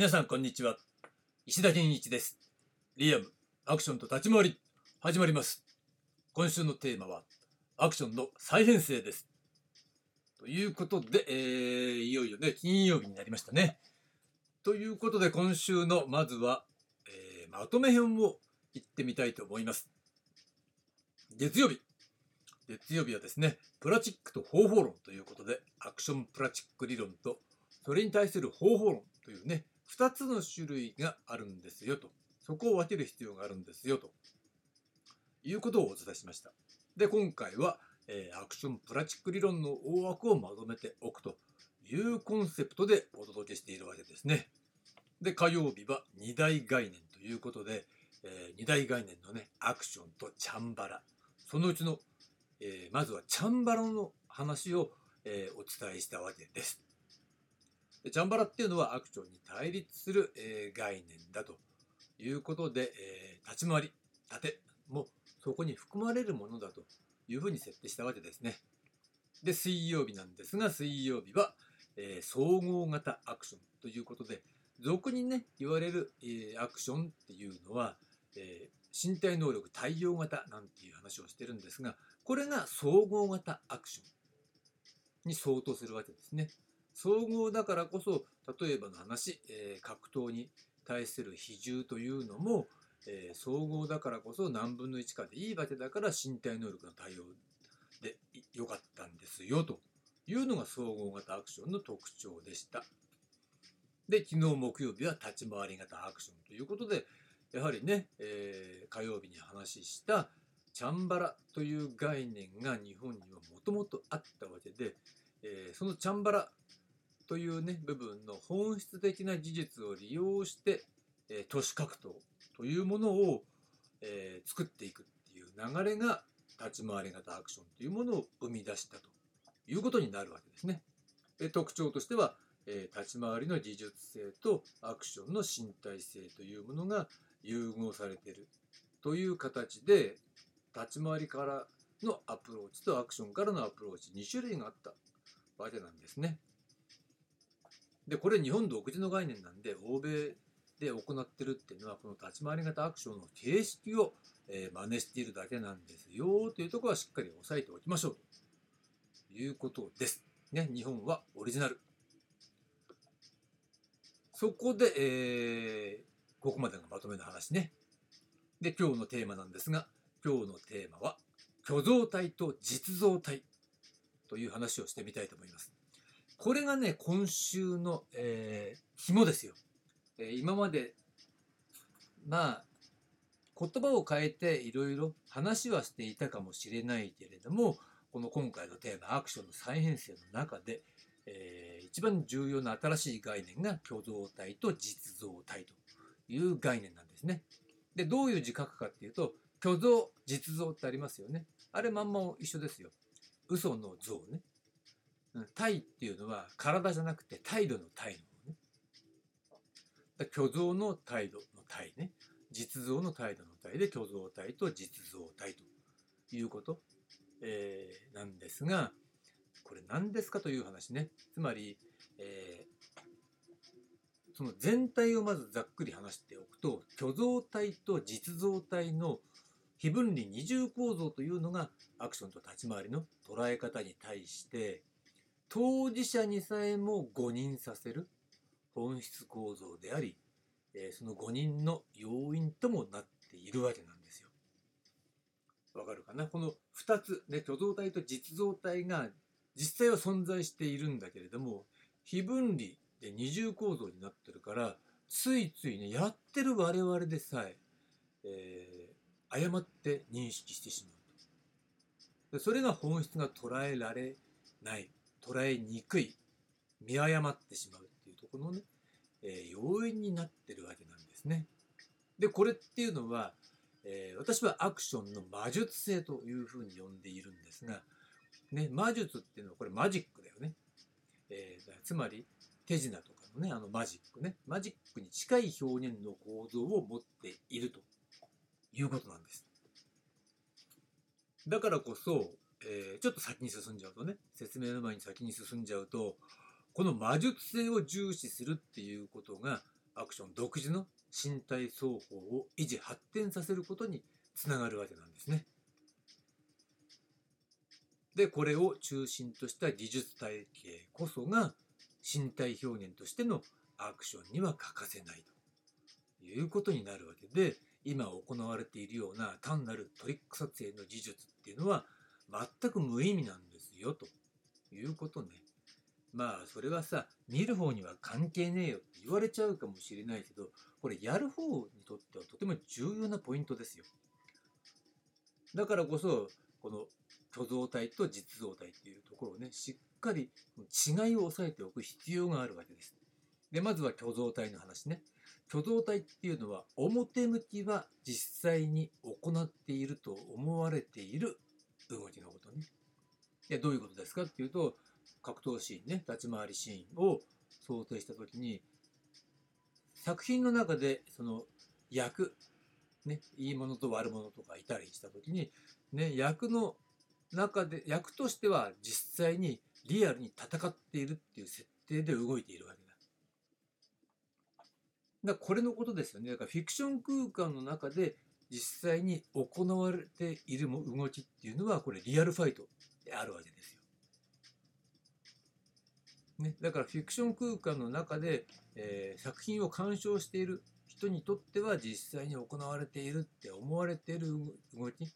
皆さんこんにちは。石田健一です。リアムアクションと立ち回り始まります。今週のテーマはアクションの再編成です。ということで、えー、いよいよね金曜日になりましたね。ということで今週のまずは、えー、まとめ編をいってみたいと思います。月曜日。月曜日はですねプラチックと方法論ということでアクションプラチック理論とそれに対する方法論というね2つの種類があるんですよと。そこを分ける必要があるんですよと。いうことをお伝えしました。で今回は、えー、アクションプラチック理論の大枠をまとめておくと。いうコンセプトでお届けしているわけですね。で火曜日は2大概念ということで、えー、2大概念のねアクションとチャンバラ。そのうちの、えー、まずはチャンバラの話を、えお伝えしたわけです。でチャンバラっていうのはアクションに対立する、えー、概念だということで、えー、立ち回り、盾もそこに含まれるものだというふうに設定したわけですね。で、水曜日なんですが、水曜日は、えー、総合型アクションということで、俗にね、言われる、え、アクションっていうのは、え、身体能力対応型なんていう話をしてるんですが、これが総合型アクションに相当するわけですね。総合だからこそ例えばの話、えー、格闘に対する比重というのも、えー、総合だからこそ何分の1かでいいわけだから身体能力の対応でよかったんですよというのが総合型アクションの特徴でした。で昨日木曜日は立ち回り型アクションということでやはりね、えー、火曜日に話したチャンバラという概念が日本にはもともとあったわけで、えー、そのチャンバラというね部分の本質的な技術を利用して、えー、都市格闘というものを、えー、作っていくっていう流れが立ち回り型アクションというものを生み出したということになるわけですね。で特徴としては、えー、立ち回りの技術性とアクションの身体性というものが融合されているという形で立ち回りからのアプローチとアクションからのアプローチ2種類があったわけなんですね。でこれ日本独自の概念なんで欧米で行ってるっていうのはこの立ち回り型アクションの形式を、えー、真似しているだけなんですよというところはしっかり押さえておきましょうということです。ね、日本はオリジナル。そこで、えー、ここまでがまとめの話ね。で、今日のテーマなんですが、今日のテーマは、虚像体と実像体という話をしてみたいと思います。これがね、今週の、えー、紐ですよ。えー、今まで、まあ、言葉を変えていろいろ話はしていたかもしれないけれども、この今回のテーマ、アクションの再編成の中で、えー、一番重要な新しい概念が挙動体と実像体という概念なんですね。で、どういう字書くかっていうと、虚像、実像ってありますよね。あれまんま一緒ですよ。嘘の像ね。態っていうのは体じゃなくて態度の態度ね。虚像の態度の態ね。実像の態度の態で虚像体と実像体ということ、えー、なんですが、これ何ですかという話ね。つまり、えー、その全体をまずざっくり話しておくと、虚像体と実像体の非分離二重構造というのがアクションと立ち回りの捉え方に対して当事者にさえも誤認させる本質構造であり、えその誤認の要因ともなっているわけなんですよ。わかるかな？この2つ、ね、虚像体と実像体が実際は存在しているんだけれども、非分離で二重構造になってるから、ついついね、やってる我々でさえ、えー、誤って認識してしまう。でそれが本質が捉えられない捉えにくい見誤ってしまうっていうところのね、えー、要因になってるわけなんですね。でこれっていうのは、えー、私はアクションの魔術性というふうに呼んでいるんですが、ね、魔術っていうのはこれマジックだよね。えー、つまり手品とかのねあのマジックねマジックに近い表現の構造を持っているということなんです。だからこそえー、ちょっと先に進んじゃうとね説明の前に先に進んじゃうとこの魔術性を重視するっていうことがアクション独自の身体双方を維持発展させることにつながるわけなんですね。でこれを中心とした技術体系こそが身体表現としてのアクションには欠かせないということになるわけで今行われているような単なるトリック撮影の技術っていうのは全く無意味なんですよということね。まあそれはさ見る方には関係ねえよって言われちゃうかもしれないけどこれやる方にとってはとても重要なポイントですよ。だからこそこの虚像体と実像体っていうところをねしっかり違いを押さえておく必要があるわけです。でまずは虚像体の話ね。虚像体っていうのは表向きは実際に行っていると思われている動きのことね。でどういうことですかっていうと格闘シーンね立ち回りシーンを想定した時に作品の中でその役ね、いいものと悪者とかいたりした時に、ね、役の中で役としては実際にリアルに戦っているっていう設定で動いているわけだ。だこれのことですよね。だからフィクション空間の中で実際に行われている動きっていうのはこれリアルファイトであるわけですよ。ね、だからフィクション空間の中で、えー、作品を鑑賞している人にとっては実際に行われているって思われている動き、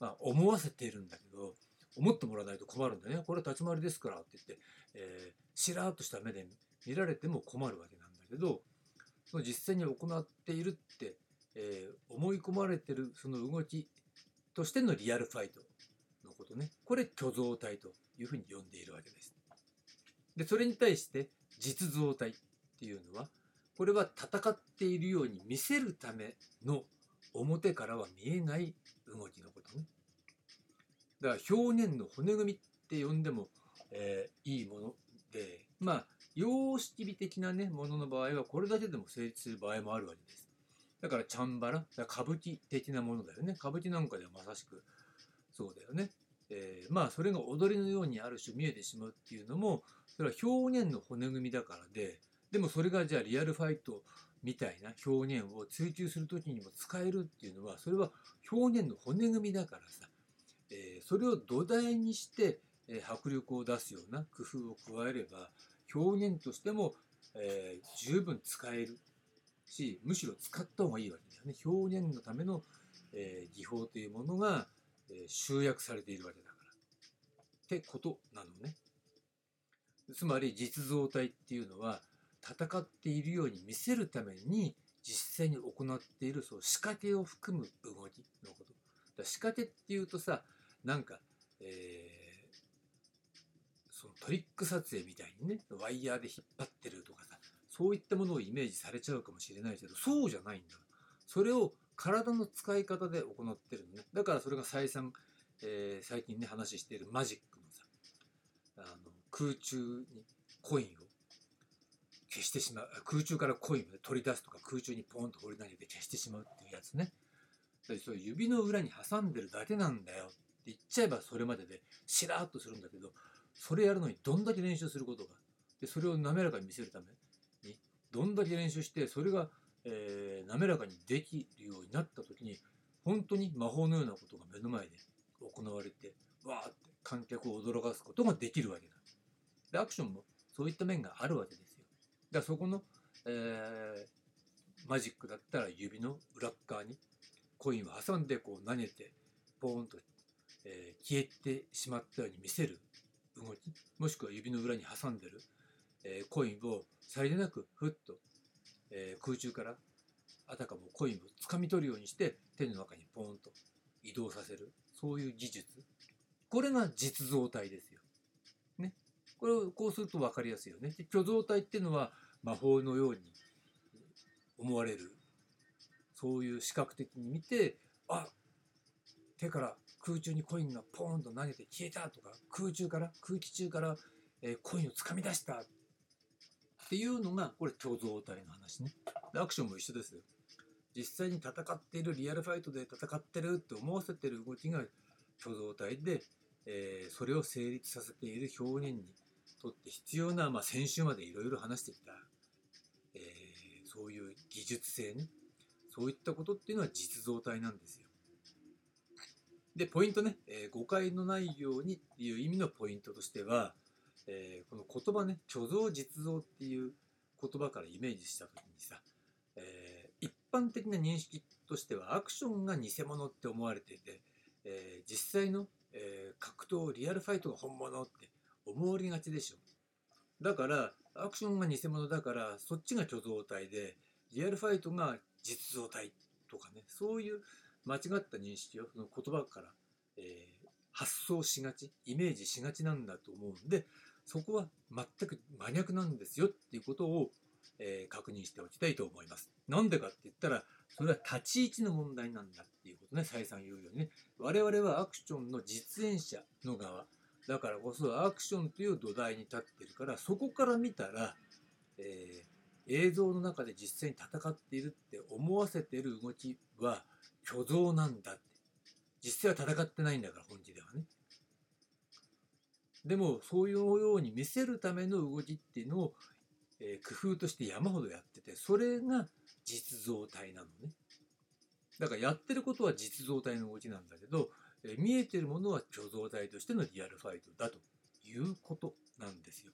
まあ、思わせているんだけど思ってもらわないと困るんだねこれ立ち回りですからって言って、えー、しらーっとした目で見られても困るわけなんだけど実際に行っているって、えー、思い込まれてるその動きとしてのリアルファイトのことねこれ虚像体というふうに呼んでいるわけです。でそれに対して実像体っていうのはこれは戦っているように見せるための表からは見えない動きのことね。だから表現の骨組みって呼んでも、えー、いいもので、まあ、様式美的なね、ものの場合はこれだけでも成立する場合もあるわけです。だからチャンバラ、だ歌舞伎的なものだよね。歌舞伎なんかではまさしくそうだよね。えー、まあそれが踊りのようにある種見えてしまうっていうのもそれは表現の骨組みだからででもそれがじゃあリアルファイトみたいな表現を追求する時にも使えるっていうのはそれは表現の骨組みだからさ、えー、それを土台にして、えー、迫力を出すような工夫を加えれば表現としても、えー、十分使えるしむしろ使った方がいいわけだよね。表現のための、え技法というものが、え集約されているわけだから。ってことなのね。つまり実像体っていうのは戦っているように見せるために実際に行っているそう仕掛けを含む動きのこと。だ仕掛けっていうとさなんか、えー、そのトリック撮影みたいにねワイヤーで引っ張ってるとかさそういったものをイメージされちゃうかもしれないけどそうじゃないんだ。それを体の使い方で行ってるのね。だからそれが再三、えー、最近ね話しているマジックのさあの空中にコインを消してしまう空中からコインを取り出すとか空中にポンと放り投げて消してしまうっていうやつねそう指の裏に挟んでるだけなんだよって言っちゃえばそれまででしらっとするんだけどそれやるのにどんだけ練習することがでそれを滑らかに見せるためどんだけ練習してそれが、えー、滑らかにできるようになった時に本当に魔法のようなことが目の前で行われてわーって観客を驚かすことができるわけだ。でアクションもそういった面があるわけですよ。だからそこの、えー、マジックだったら指の裏側にコインを挟んでこう投げてポーンと、えー、消えてしまったように見せる動きもしくは指の裏に挟んでる、えー、コインをさりげなくふっと、えー、空中からあたかもコインをつかみ取るようにして手の中にポーンと移動させるそういう技術これが実像体ですよ。ね。これをこうすると分かりやすいよね。で虚像体っていうのは魔法のように思われるそういう視覚的に見てあ手から空中にコインがポーンと投げて消えたとか空中から空気中から、え、コインをつかみ出したっていうのがこれ虚像体の話ね。でアクションも一緒ですよ。実際に戦っているリアルファイトで戦ってるって思わせてる動きが虚像体で、えー、それを成立させている表現にとって必要な、まあ、先週までいろいろ話してきた。そういう技術性ね。そういったことっていうのは実像体なんですよ。でポイントね、えー、誤解のないようにっていう意味のポイントとしては、えー、この言葉ね虚像実像っていう言葉からイメージした時にさ、えー、一般的な認識としてはアクションが偽物って思われていて、え実際の、え格闘リアルファイトが本物って思われがちでしょ。だからアクションが偽物だからそっちが虚像体でリアルファイトが実像体とかねそういう間違った認識をその言葉から、えー、発想しがちイメージしがちなんだと思うんでそこは全く真逆なんですよっていうことを、えー、確認しておきたいと思います。なんでかって言ったらそれは立ち位置の問題なんだっていうことね再三言うようにね。我々はアクションの実演者の側。だからこそアクションという土台に立ってるからそこから見たら、えー、映像の中で実際に戦っているって思わせてる動きは虚像なんだって。実際は戦ってないんだから本気ではね。でもそういうように見せるための動きっていうのを、えー、工夫として山ほどやっててそれが実像体なのねだからやってることは実像体の動きなんだけどえ見えてるものは虚像体としてのリアルファイトだということなんですよ。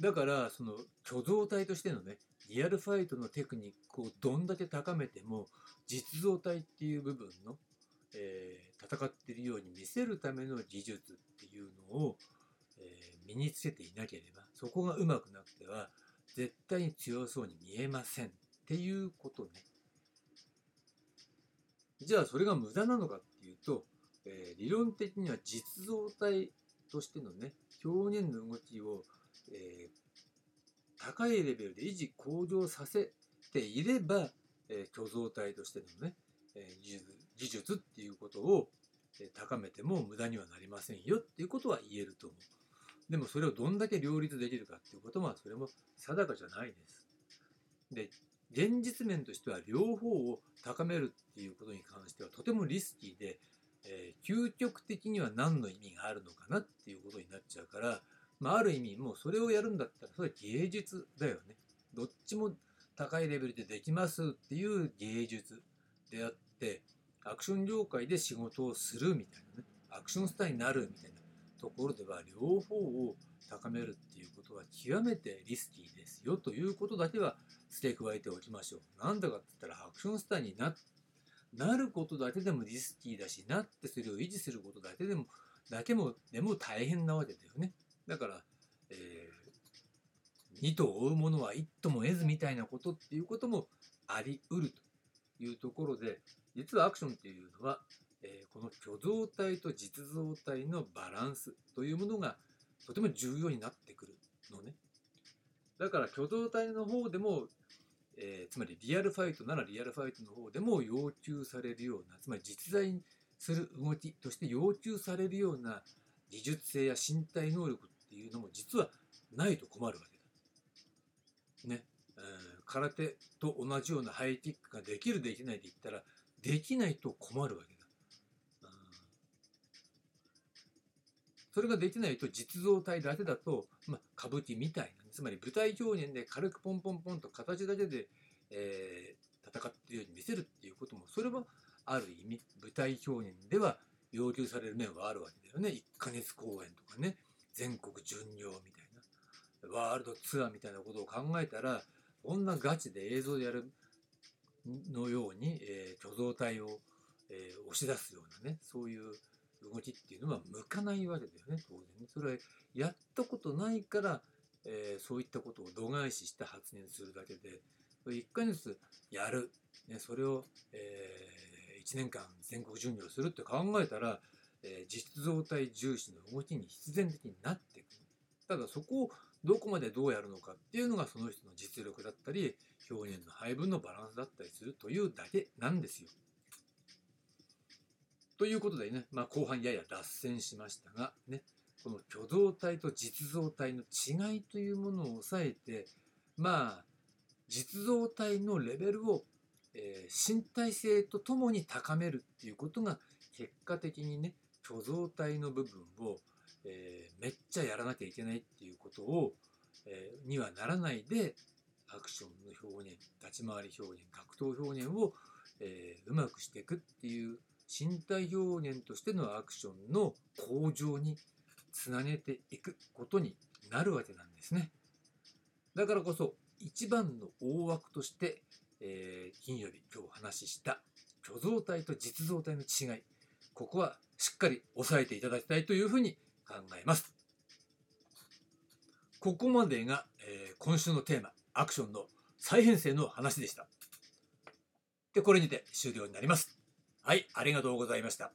だからその虚像体としてのねリアルファイトのテクニックをどんだけ高めても実像体っていう部分の、えー、戦っているように見せるための技術っていうのを、えー、身につけていなければそこがうまくなくては絶対に強そうに見えませんっていうことね。じゃあそれが無駄なのかっていうと、えー、理論的には実像体としてのね表現の動きを、えー、高いレベルで維持向上させていれば、えー、虚像体としてのね、えー、技術っていうことを、高めても無駄にはなりませんよっていうことは言えると思う。でもそれをどんだけ両立できるかっていうことはそれも定かじゃないです。で現実面としては両方を高めるっていうことに関してはとてもリスキーで、えー、究極的には何の意味があるのかなっていうことになっちゃうから、まあ、ある意味もうそれをやるんだったらそれは芸術だよね。どっちも高いレベルでできますっていう芸術であってアクション業界で仕事をするみたいなねアクションスターになるみたいなところでは両方を高めるっていうことは極めてリスキーですよということだけは付け加えておきましょう。なんだかって言ったらアクションスターにななることだけでもリスキーだしなってそれを維持することだけでもだけもでも大変なわけだよね。だから、えー、二と追うものは一とも得ずみたいなことっていうこともありうるというところで実はアクションっていうのは、えー、この虚像体と実像体のバランスというものがとても重要になってくるのね。だから挙動体の方でも、えー、つまりリアルファイトならリアルファイトの方でも要求されるようなつまり実在する動きとして要求されるような技術性や身体能力っていうのも実はないと困るわけだ。ね。空手と同じようなハイキックができるできないで言ったらできないと困るわけだ。それができないと実像体だけだと、まあ、歌舞伎みたいな、つまり舞台表現で軽くポンポンポンと形だけで、えー、戦っているように見せるっていうこともそれはある意味舞台表現では要求される面はあるわけだよね。1ヶ月公演とかね。全国巡業みたいな。ワールドツアーみたいなことを考えたらこんなガチで映像でやるのように、えー、虚像体を、えー、押し出すようなねそういう動きっていうのは向かないわけだよね当然。それはやったことないから、えー、そういったことを度外視して発言するだけで1回ずつやる、ね、それを、えー、1年間全国巡業するって考えたら、えー、実像体重視の動きに必然的になっていく。ただそこをどこまでどうやるのかっていうのがその人の実力だったり表現の配分のバランスだったりするというだけなんですよ。ということでね、まあ、後半やや脱線しましたが、ね、この挙動体と実像体の違いというものを抑えて、まあ、実像体のレベルを、えー、身体性とともに高めるっていうことが結果的にね虚像体の部分を、えー、めっちゃやらなきゃいけないっていうことを、えー、にはならないでアクションの表現立ち回り表現格闘表現を、えーうまくしていくっていう身体表現としてのアクションの向上につなげていくことになるわけなんですね。だからこそ一番の大枠として、えー金曜日今日お話しした虚像体と実像体の違いここはしっかり押さえていただきたいというふうに考えます。ここまでが、えー今週のテーマアクションの再編成の話でした。でこれにて終了になります。はい、ありがとうございました。